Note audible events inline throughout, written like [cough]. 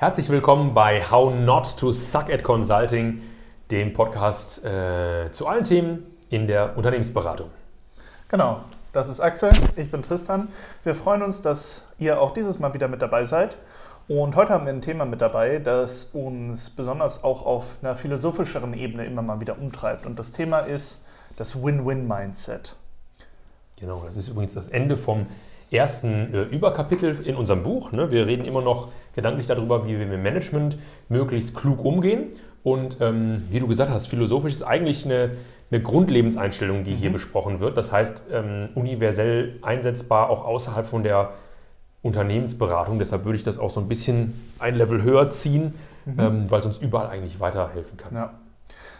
Herzlich willkommen bei How Not to Suck at Consulting, dem Podcast äh, zu allen Themen in der Unternehmensberatung. Genau, das ist Axel, ich bin Tristan. Wir freuen uns, dass ihr auch dieses Mal wieder mit dabei seid. Und heute haben wir ein Thema mit dabei, das uns besonders auch auf einer philosophischeren Ebene immer mal wieder umtreibt. Und das Thema ist das Win-Win-Mindset. Genau, das ist übrigens das Ende vom ersten äh, Überkapitel in unserem Buch. Ne? Wir reden immer noch gedanklich darüber, wie wir mit Management möglichst klug umgehen. Und ähm, wie du gesagt hast, philosophisch ist eigentlich eine, eine Grundlebenseinstellung, die mhm. hier besprochen wird. Das heißt, ähm, universell einsetzbar auch außerhalb von der Unternehmensberatung. Deshalb würde ich das auch so ein bisschen ein Level höher ziehen, mhm. ähm, weil es uns überall eigentlich weiterhelfen kann. Ja.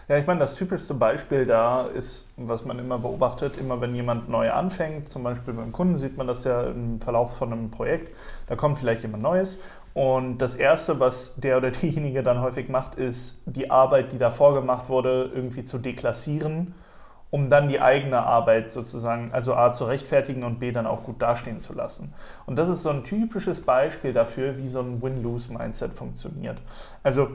Ja, ich meine, das typischste Beispiel da ist, was man immer beobachtet, immer wenn jemand neu anfängt, zum Beispiel beim Kunden sieht man das ja im Verlauf von einem Projekt, da kommt vielleicht jemand Neues und das Erste, was der oder diejenige dann häufig macht, ist die Arbeit, die davor gemacht wurde, irgendwie zu deklassieren, um dann die eigene Arbeit sozusagen, also A zu rechtfertigen und B dann auch gut dastehen zu lassen. Und das ist so ein typisches Beispiel dafür, wie so ein Win-Lose-Mindset funktioniert. Also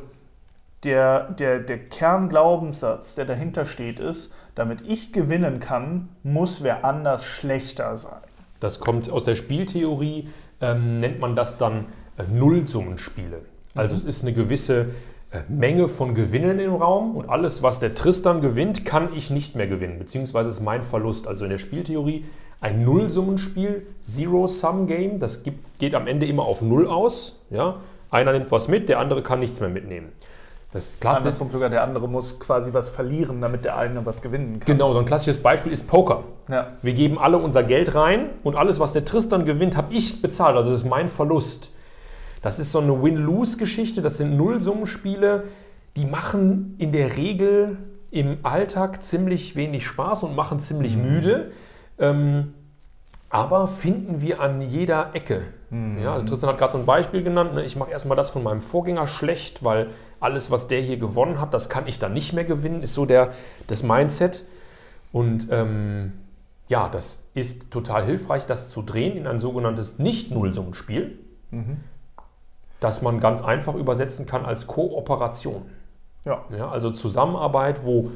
der, der, der Kernglaubenssatz, der dahinter steht, ist, damit ich gewinnen kann, muss wer anders schlechter sein. Das kommt aus der Spieltheorie, ähm, nennt man das dann äh, Nullsummenspiele. Also mhm. es ist eine gewisse äh, Menge von Gewinnen im Raum und alles, was der Tristan gewinnt, kann ich nicht mehr gewinnen, beziehungsweise ist mein Verlust. Also in der Spieltheorie ein Nullsummenspiel, Zero-Sum-Game, das gibt, geht am Ende immer auf Null aus. Ja? Einer nimmt was mit, der andere kann nichts mehr mitnehmen. Das Andersrum sogar, der andere muss quasi was verlieren, damit der eine was gewinnen kann. Genau, so ein klassisches Beispiel ist Poker. Ja. Wir geben alle unser Geld rein und alles, was der Tristan gewinnt, habe ich bezahlt. Also das ist mein Verlust. Das ist so eine Win-Lose-Geschichte. Das sind Nullsummenspiele. Die machen in der Regel im Alltag ziemlich wenig Spaß und machen ziemlich mhm. müde. Ähm, aber finden wir an jeder Ecke. Mhm. Ja, also Tristan hat gerade so ein Beispiel genannt. Ne? Ich mache erstmal das von meinem Vorgänger schlecht, weil alles, was der hier gewonnen hat, das kann ich dann nicht mehr gewinnen, ist so der, das Mindset. Und ähm, ja, das ist total hilfreich, das zu drehen in ein sogenanntes Nicht-Nullsummenspiel, mhm. das man ganz einfach übersetzen kann als Kooperation. Ja. ja also Zusammenarbeit, wo,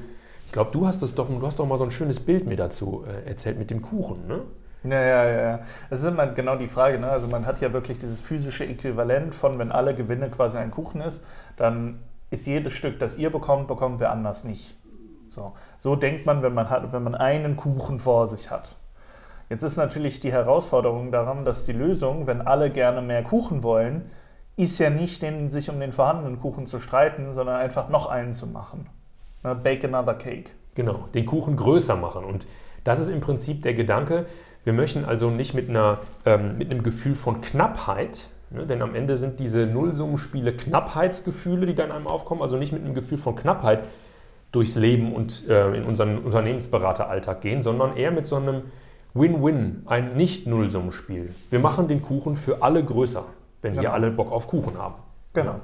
ich glaube, du hast das doch, du hast doch mal so ein schönes Bild mir dazu äh, erzählt mit dem Kuchen, ne? Ja, ja, ja. Das ist immer genau die Frage. Ne? Also man hat ja wirklich dieses physische Äquivalent von, wenn alle Gewinne quasi ein Kuchen ist, dann ist jedes Stück, das ihr bekommt, bekommt wer anders nicht. So, so denkt man, wenn man, hat, wenn man einen Kuchen vor sich hat. Jetzt ist natürlich die Herausforderung daran, dass die Lösung, wenn alle gerne mehr Kuchen wollen, ist ja nicht, den, sich um den vorhandenen Kuchen zu streiten, sondern einfach noch einen zu machen. Ne? Bake another cake. Genau, den Kuchen größer machen. Und das ist im Prinzip der Gedanke, wir möchten also nicht mit, einer, ähm, mit einem Gefühl von Knappheit, ne, denn am Ende sind diese Nullsummenspiele Knappheitsgefühle, die dann einem aufkommen, also nicht mit einem Gefühl von Knappheit durchs Leben und äh, in unseren Unternehmensberateralltag gehen, sondern eher mit so einem Win-Win, ein Nicht-Nullsummenspiel. Wir machen den Kuchen für alle größer, wenn genau. hier alle Bock auf Kuchen haben. Genau.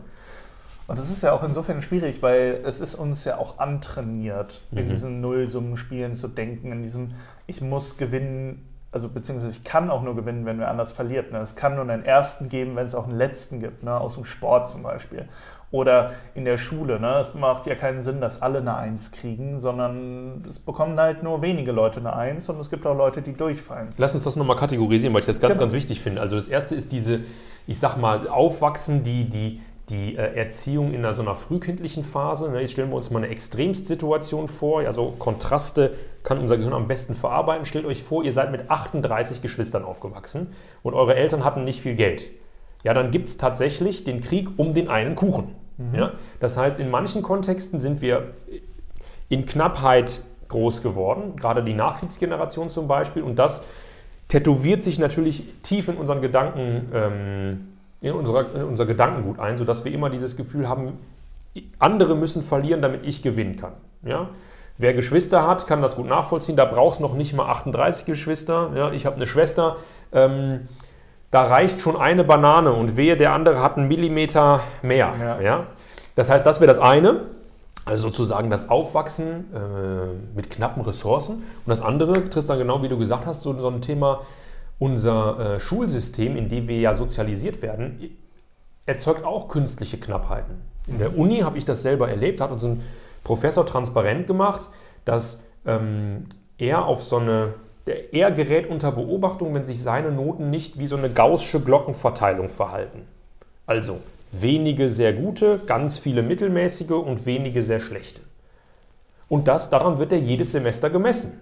Und das ist ja auch insofern schwierig, weil es ist uns ja auch antrainiert, mhm. in diesen Nullsummenspielen zu denken, in diesem Ich muss gewinnen, also beziehungsweise ich kann auch nur gewinnen, wenn wer anders verliert. Ne? Es kann nur einen ersten geben, wenn es auch einen letzten gibt, ne? aus dem Sport zum Beispiel. Oder in der Schule. Ne? Es macht ja keinen Sinn, dass alle eine Eins kriegen, sondern es bekommen halt nur wenige Leute eine Eins und es gibt auch Leute, die durchfallen. Lass uns das nochmal kategorisieren, weil ich das ganz, genau. ganz wichtig finde. Also das erste ist diese, ich sag mal, Aufwachsen, die, die, die äh, Erziehung in so einer frühkindlichen Phase. Ne, jetzt stellen wir uns mal eine Extremstsituation vor. Also Kontraste kann unser Gehirn am besten verarbeiten. Stellt euch vor, ihr seid mit 38 Geschwistern aufgewachsen und eure Eltern hatten nicht viel Geld. Ja, dann gibt es tatsächlich den Krieg um den einen Kuchen. Mhm. Ja? Das heißt, in manchen Kontexten sind wir in Knappheit groß geworden, gerade die Nachkriegsgeneration zum Beispiel. Und das tätowiert sich natürlich tief in unseren Gedanken. Ähm, in, unserer, in unser Gedankengut ein, sodass wir immer dieses Gefühl haben, andere müssen verlieren, damit ich gewinnen kann. Ja? Wer Geschwister hat, kann das gut nachvollziehen. Da braucht es noch nicht mal 38 Geschwister. Ja? Ich habe eine Schwester. Ähm, da reicht schon eine Banane und wehe, der andere hat einen Millimeter mehr. Ja. ja? Das heißt, das wäre das eine. Also sozusagen das Aufwachsen äh, mit knappen Ressourcen. Und das andere, Tristan, genau wie du gesagt hast, so, so ein Thema unser äh, Schulsystem, in dem wir ja sozialisiert werden, erzeugt auch künstliche Knappheiten. In der Uni habe ich das selber erlebt, hat uns ein Professor transparent gemacht, dass ähm, er auf so eine, der, er gerät unter Beobachtung, wenn sich seine Noten nicht wie so eine gaußsche Glockenverteilung verhalten. Also wenige sehr gute, ganz viele mittelmäßige und wenige sehr schlechte. Und das, daran wird er jedes Semester gemessen.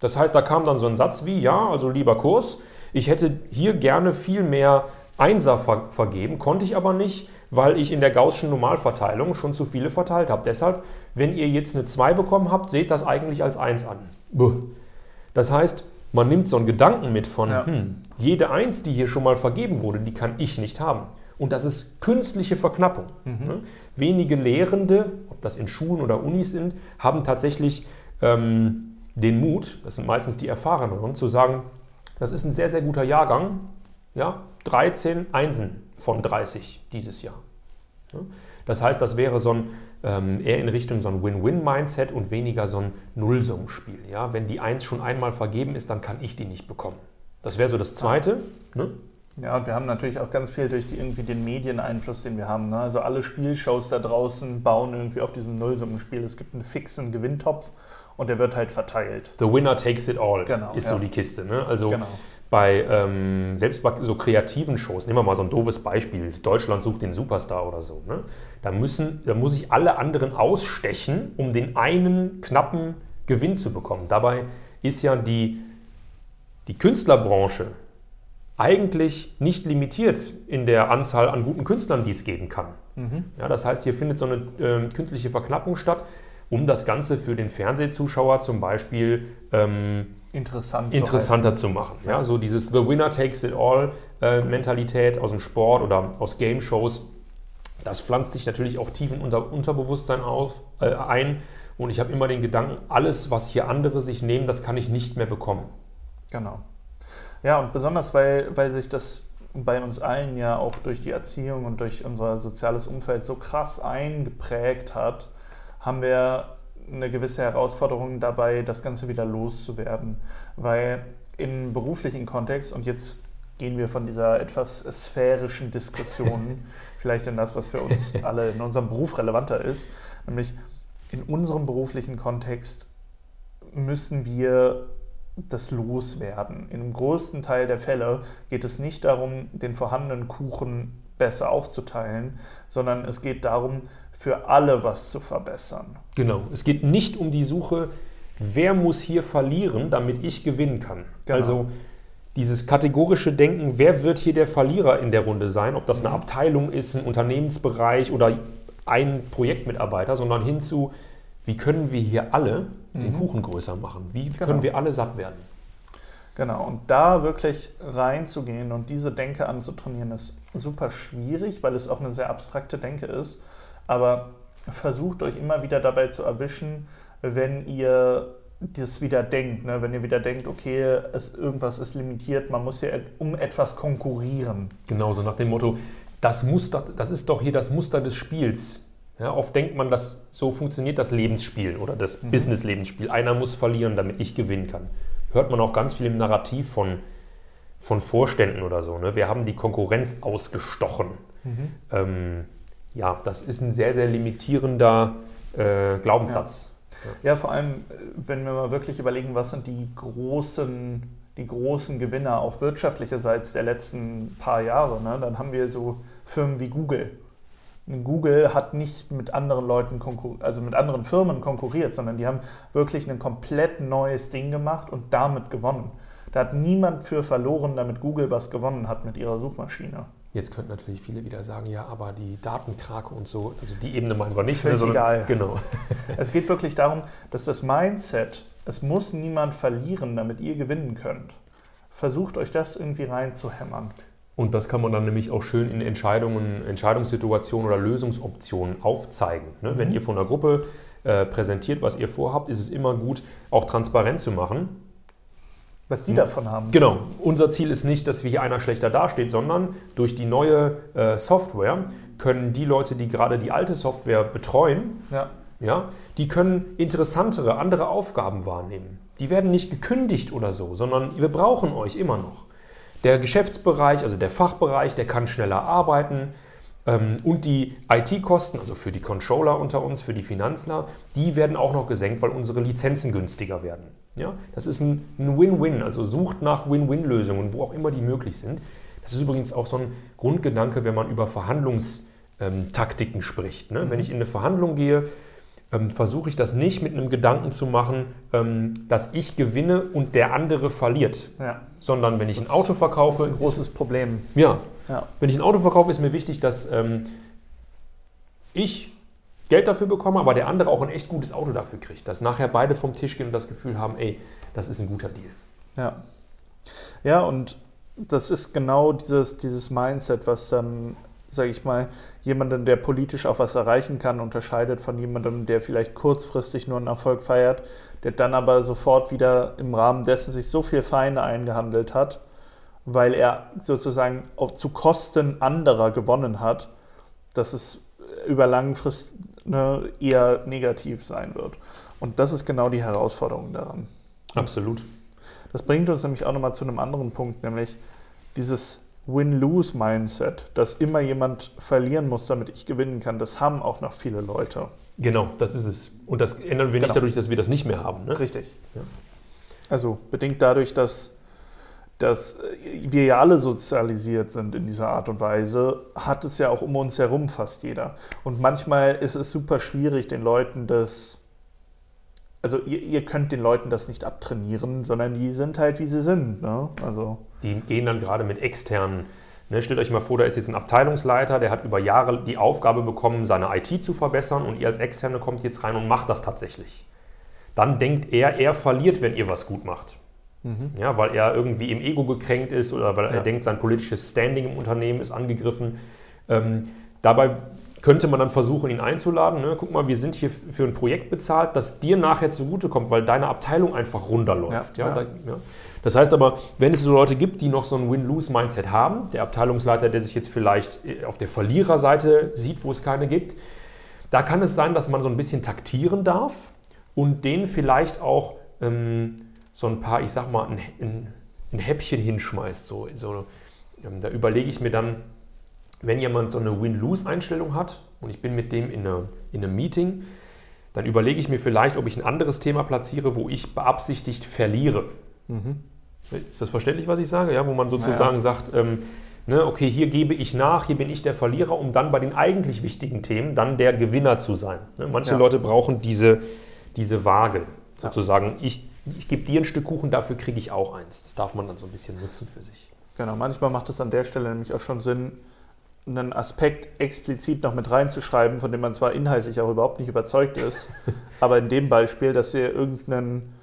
Das heißt, da kam dann so ein Satz wie, ja, also lieber Kurs, ich hätte hier gerne viel mehr Einser ver vergeben, konnte ich aber nicht, weil ich in der Gaußschen Normalverteilung schon zu viele verteilt habe. Deshalb, wenn ihr jetzt eine 2 bekommen habt, seht das eigentlich als 1 an. Das heißt, man nimmt so einen Gedanken mit von, ja. hm, jede 1, die hier schon mal vergeben wurde, die kann ich nicht haben. Und das ist künstliche Verknappung. Mhm. Ne? Wenige Lehrende, ob das in Schulen oder Unis sind, haben tatsächlich ähm, den Mut, das sind meistens die Erfahreneren, zu sagen, das ist ein sehr, sehr guter Jahrgang, ja, 13 Einsen von 30 dieses Jahr. Das heißt, das wäre so ein, ähm, eher in Richtung so ein Win-Win-Mindset und weniger so ein Nullsummenspiel. Ja? Wenn die Eins schon einmal vergeben ist, dann kann ich die nicht bekommen. Das wäre so das Zweite. Ne? Ja, und wir haben natürlich auch ganz viel durch die, irgendwie den Medieneinfluss, den wir haben. Ne? Also alle Spielshows da draußen bauen irgendwie auf diesem Nullsummenspiel. Es gibt einen fixen Gewinntopf und der wird halt verteilt. The winner takes it all genau, ist ja. so die Kiste. Ne? Also genau. bei ähm, selbst bei so kreativen Shows, nehmen wir mal so ein doofes Beispiel, Deutschland sucht den Superstar oder so. Ne? Da, müssen, da muss ich alle anderen ausstechen, um den einen knappen Gewinn zu bekommen. Dabei ist ja die, die Künstlerbranche eigentlich nicht limitiert in der Anzahl an guten Künstlern, die es geben kann. Mhm. Ja, das heißt, hier findet so eine äh, künstliche Verknappung statt um das Ganze für den Fernsehzuschauer zum Beispiel ähm, Interessant interessanter zu, zu machen. Ja, so dieses The Winner Takes It All äh, Mentalität aus dem Sport oder aus Game Shows, das pflanzt sich natürlich auch tief in unser Unterbewusstsein auf, äh, ein. Und ich habe immer den Gedanken, alles, was hier andere sich nehmen, das kann ich nicht mehr bekommen. Genau. Ja, und besonders, weil, weil sich das bei uns allen ja auch durch die Erziehung und durch unser soziales Umfeld so krass eingeprägt hat, haben wir eine gewisse Herausforderung dabei, das Ganze wieder loszuwerden. Weil im beruflichen Kontext, und jetzt gehen wir von dieser etwas sphärischen Diskussion [laughs] vielleicht in das, was für uns alle in unserem Beruf relevanter ist, nämlich in unserem beruflichen Kontext müssen wir das loswerden. In einem größten Teil der Fälle geht es nicht darum, den vorhandenen Kuchen besser aufzuteilen, sondern es geht darum, für alle was zu verbessern. Genau. Es geht nicht um die Suche, wer muss hier verlieren, damit ich gewinnen kann. Genau. Also dieses kategorische Denken, wer wird hier der Verlierer in der Runde sein, ob das eine mhm. Abteilung ist, ein Unternehmensbereich oder ein Projektmitarbeiter, sondern hinzu, wie können wir hier alle den mhm. Kuchen größer machen? Wie genau. können wir alle satt werden? Genau, und da wirklich reinzugehen und diese Denke anzutrainieren, ist super schwierig, weil es auch eine sehr abstrakte Denke ist aber versucht euch immer wieder dabei zu erwischen, wenn ihr das wieder denkt, ne? wenn ihr wieder denkt, okay, es, irgendwas ist limitiert, man muss ja um etwas konkurrieren. Genau, so nach dem Motto, das, Muster, das ist doch hier das Muster des Spiels. Ja, oft denkt man, dass so funktioniert das Lebensspiel oder das mhm. Business-Lebensspiel. Einer muss verlieren, damit ich gewinnen kann. Hört man auch ganz viel im Narrativ von, von Vorständen oder so. Ne? Wir haben die Konkurrenz ausgestochen. Mhm. Ähm, ja, das ist ein sehr, sehr limitierender äh, Glaubenssatz. Ja. ja. vor allem, wenn wir mal wirklich überlegen, was sind die großen, die großen Gewinner, auch wirtschaftlicherseits der letzten paar Jahre, ne? dann haben wir so Firmen wie Google. Google hat nicht mit anderen Leuten, also mit anderen Firmen konkurriert, sondern die haben wirklich ein komplett neues Ding gemacht und damit gewonnen. Da hat niemand für verloren, damit Google was gewonnen hat mit ihrer Suchmaschine. Jetzt könnten natürlich viele wieder sagen, ja, aber die Datenkrake und so, also die Ebene meinen wir nicht. Völlig ne, egal. Genau. [laughs] Es geht wirklich darum, dass das Mindset, es muss niemand verlieren, damit ihr gewinnen könnt. Versucht euch das irgendwie reinzuhämmern. Und das kann man dann nämlich auch schön in Entscheidungen, Entscheidungssituationen oder Lösungsoptionen aufzeigen. Ne? Mhm. Wenn ihr von einer Gruppe äh, präsentiert, was ihr vorhabt, ist es immer gut, auch transparent zu machen was die davon haben. Genau. Unser Ziel ist nicht, dass hier einer schlechter dasteht, sondern durch die neue äh, Software können die Leute, die gerade die alte Software betreuen, ja. Ja, die können interessantere, andere Aufgaben wahrnehmen. Die werden nicht gekündigt oder so, sondern wir brauchen euch immer noch. Der Geschäftsbereich, also der Fachbereich, der kann schneller arbeiten. Ähm, und die IT-Kosten, also für die Controller unter uns, für die Finanzler, die werden auch noch gesenkt, weil unsere Lizenzen günstiger werden. Ja? Das ist ein Win-Win, also sucht nach Win-Win-Lösungen, wo auch immer die möglich sind. Das ist übrigens auch so ein Grundgedanke, wenn man über Verhandlungstaktiken spricht. Ne? Wenn ich in eine Verhandlung gehe, ähm, versuche ich das nicht mit einem Gedanken zu machen, ähm, dass ich gewinne und der andere verliert. Ja. Sondern wenn ich das ein Auto verkaufe. Das ist ein großes ist, Problem. Ja. ja. Wenn ich ein Auto verkaufe, ist mir wichtig, dass ähm, ich Geld dafür bekomme, aber der andere auch ein echt gutes Auto dafür kriegt. Dass nachher beide vom Tisch gehen und das Gefühl haben, ey, das ist ein guter Deal. Ja. Ja, und das ist genau dieses, dieses Mindset, was dann sage ich mal, jemanden, der politisch auch was erreichen kann, unterscheidet von jemandem, der vielleicht kurzfristig nur einen Erfolg feiert, der dann aber sofort wieder im Rahmen dessen sich so viel Feinde eingehandelt hat, weil er sozusagen auch zu Kosten anderer gewonnen hat, dass es über langen Frist ne, eher negativ sein wird. Und das ist genau die Herausforderung daran. Absolut. Das bringt uns nämlich auch nochmal zu einem anderen Punkt, nämlich dieses Win-Lose-Mindset, dass immer jemand verlieren muss, damit ich gewinnen kann, das haben auch noch viele Leute. Genau, das ist es. Und das ändern wir genau. nicht dadurch, dass wir das nicht mehr haben. Ne? Richtig. Ja. Also bedingt dadurch, dass, dass wir ja alle sozialisiert sind in dieser Art und Weise, hat es ja auch um uns herum fast jeder. Und manchmal ist es super schwierig, den Leuten das also ihr, ihr, könnt den Leuten das nicht abtrainieren, sondern die sind halt, wie sie sind. Ne? Also die gehen dann gerade mit externen. Ne, stellt euch mal vor, da ist jetzt ein Abteilungsleiter, der hat über Jahre die Aufgabe bekommen, seine IT zu verbessern und ihr als Externe kommt jetzt rein und macht das tatsächlich. Dann denkt er, er verliert, wenn ihr was gut macht. Mhm. Ja, weil er irgendwie im Ego gekränkt ist oder weil ja. er denkt, sein politisches Standing im Unternehmen ist angegriffen. Ähm, dabei könnte man dann versuchen, ihn einzuladen. Ne? Guck mal, wir sind hier für ein Projekt bezahlt, das dir nachher zugutekommt, weil deine Abteilung einfach runterläuft. Ja, ja, da, ja. Das heißt aber, wenn es so Leute gibt, die noch so ein Win-Lose-Mindset haben, der Abteilungsleiter, der sich jetzt vielleicht äh, auf der Verliererseite sieht, wo es keine gibt, da kann es sein, dass man so ein bisschen taktieren darf und denen vielleicht auch ähm, so ein paar, ich sag mal, ein, ein, ein Häppchen hinschmeißt. So, so ähm, da überlege ich mir dann, wenn jemand so eine Win-Lose-Einstellung hat und ich bin mit dem in, eine, in einem Meeting, dann überlege ich mir vielleicht, ob ich ein anderes Thema platziere, wo ich beabsichtigt verliere. Mhm. Ist das verständlich, was ich sage? Ja, wo man sozusagen ja. sagt, ähm, ne, okay, hier gebe ich nach, hier bin ich der Verlierer, um dann bei den eigentlich wichtigen Themen dann der Gewinner zu sein. Ne? Manche ja. Leute brauchen diese, diese Waage, sozusagen, ich, ich gebe dir ein Stück Kuchen, dafür kriege ich auch eins. Das darf man dann so ein bisschen nutzen für sich. Genau, manchmal macht es an der Stelle nämlich auch schon Sinn, einen Aspekt explizit noch mit reinzuschreiben, von dem man zwar inhaltlich auch überhaupt nicht überzeugt ist, [laughs] aber in dem Beispiel, dass ihr irgendeinen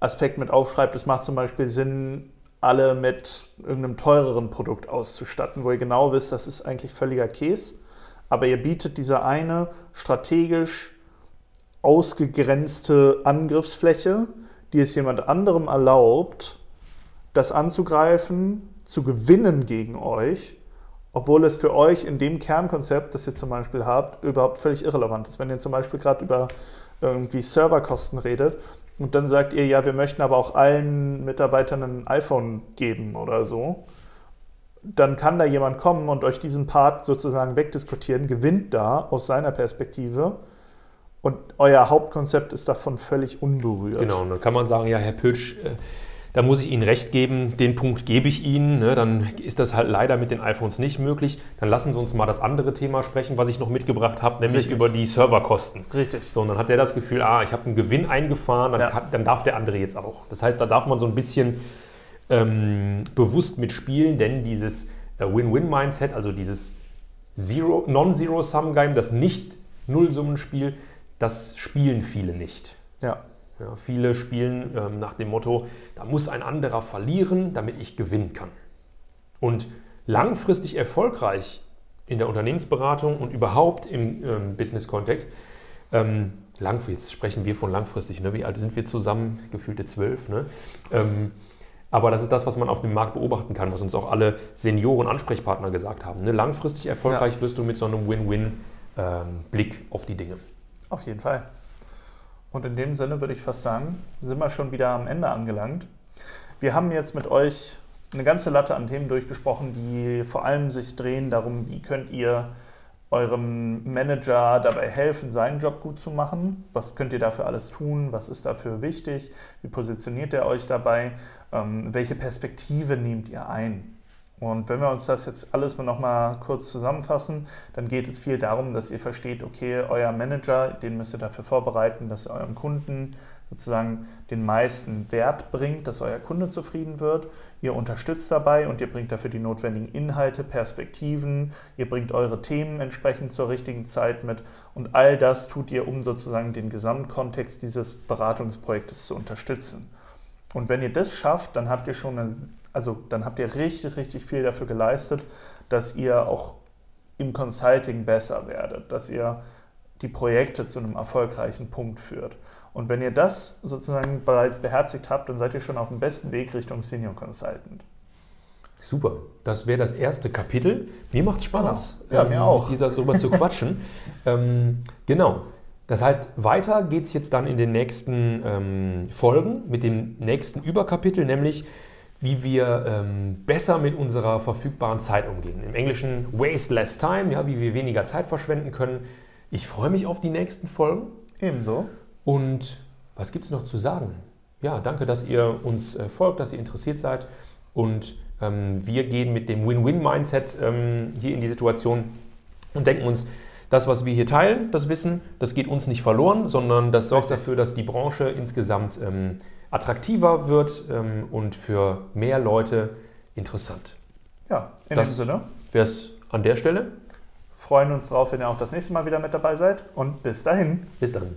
Aspekt mit aufschreibt, es macht zum Beispiel Sinn, alle mit irgendeinem teureren Produkt auszustatten, wo ihr genau wisst, das ist eigentlich völliger Käse, aber ihr bietet diese eine strategisch ausgegrenzte Angriffsfläche, die es jemand anderem erlaubt, das anzugreifen, zu gewinnen gegen euch obwohl es für euch in dem Kernkonzept, das ihr zum Beispiel habt, überhaupt völlig irrelevant ist. Wenn ihr zum Beispiel gerade über irgendwie Serverkosten redet und dann sagt ihr, ja, wir möchten aber auch allen Mitarbeitern ein iPhone geben oder so, dann kann da jemand kommen und euch diesen Part sozusagen wegdiskutieren, gewinnt da aus seiner Perspektive und euer Hauptkonzept ist davon völlig unberührt. Genau, und dann kann man sagen, ja, Herr Pütsch, äh, da muss ich Ihnen recht geben, den Punkt gebe ich Ihnen. Ne, dann ist das halt leider mit den iPhones nicht möglich. Dann lassen Sie uns mal das andere Thema sprechen, was ich noch mitgebracht habe, nämlich Richtig. über die Serverkosten. Richtig. So, und dann hat der das Gefühl, ah, ich habe einen Gewinn eingefahren, dann, ja. kann, dann darf der andere jetzt auch. Das heißt, da darf man so ein bisschen ähm, bewusst mitspielen, denn dieses äh, Win-Win-Mindset, also dieses Non-Zero-Sum-Game, das Nicht-Nullsummenspiel, das spielen viele nicht. Ja. Ja, viele spielen ähm, nach dem Motto, da muss ein anderer verlieren, damit ich gewinnen kann. Und langfristig erfolgreich in der Unternehmensberatung und überhaupt im ähm, Business-Kontext, ähm, langfristig sprechen wir von langfristig, ne? wie alt sind wir zusammen? Gefühlte zwölf. Ne? Ähm, aber das ist das, was man auf dem Markt beobachten kann, was uns auch alle Senioren, Ansprechpartner gesagt haben. Ne? Langfristig erfolgreich ja. wirst du mit so einem Win-Win-Blick ähm, auf die Dinge. Auf jeden Fall. Und in dem Sinne würde ich fast sagen, sind wir schon wieder am Ende angelangt. Wir haben jetzt mit euch eine ganze Latte an Themen durchgesprochen, die vor allem sich drehen darum, wie könnt ihr eurem Manager dabei helfen, seinen Job gut zu machen? Was könnt ihr dafür alles tun? Was ist dafür wichtig? Wie positioniert ihr euch dabei? Ähm, welche Perspektive nehmt ihr ein? Und wenn wir uns das jetzt alles mal nochmal kurz zusammenfassen, dann geht es viel darum, dass ihr versteht, okay, euer Manager, den müsst ihr dafür vorbereiten, dass er eurem Kunden sozusagen den meisten Wert bringt, dass euer Kunde zufrieden wird. Ihr unterstützt dabei und ihr bringt dafür die notwendigen Inhalte, Perspektiven, ihr bringt eure Themen entsprechend zur richtigen Zeit mit und all das tut ihr, um sozusagen den Gesamtkontext dieses Beratungsprojektes zu unterstützen. Und wenn ihr das schafft, dann habt ihr schon eine, also dann habt ihr richtig, richtig viel dafür geleistet, dass ihr auch im Consulting besser werdet, dass ihr die Projekte zu einem erfolgreichen Punkt führt. Und wenn ihr das sozusagen bereits beherzigt habt, dann seid ihr schon auf dem besten Weg Richtung Senior Consultant. Super, das wäre das erste Kapitel. Mir macht es Spaß, ja, ähm, mir auch. Dieser, darüber zu quatschen. [laughs] ähm, genau. Das heißt, weiter geht es jetzt dann in den nächsten ähm, Folgen mit dem nächsten Überkapitel, nämlich wie wir ähm, besser mit unserer verfügbaren Zeit umgehen. Im Englischen waste less time, ja, wie wir weniger Zeit verschwenden können. Ich freue mich auf die nächsten Folgen. Ebenso. Und was gibt es noch zu sagen? Ja, danke, dass ihr uns äh, folgt, dass ihr interessiert seid. Und ähm, wir gehen mit dem Win-Win-Mindset ähm, hier in die Situation und denken uns, das, was wir hier teilen, das Wissen, das geht uns nicht verloren, sondern das sorgt Richtig. dafür, dass die Branche insgesamt ähm, attraktiver wird ähm, und für mehr Leute interessant. Ja, in das dem Sinne. Wäre es an der Stelle. Freuen uns drauf, wenn ihr auch das nächste Mal wieder mit dabei seid und bis dahin. Bis dann.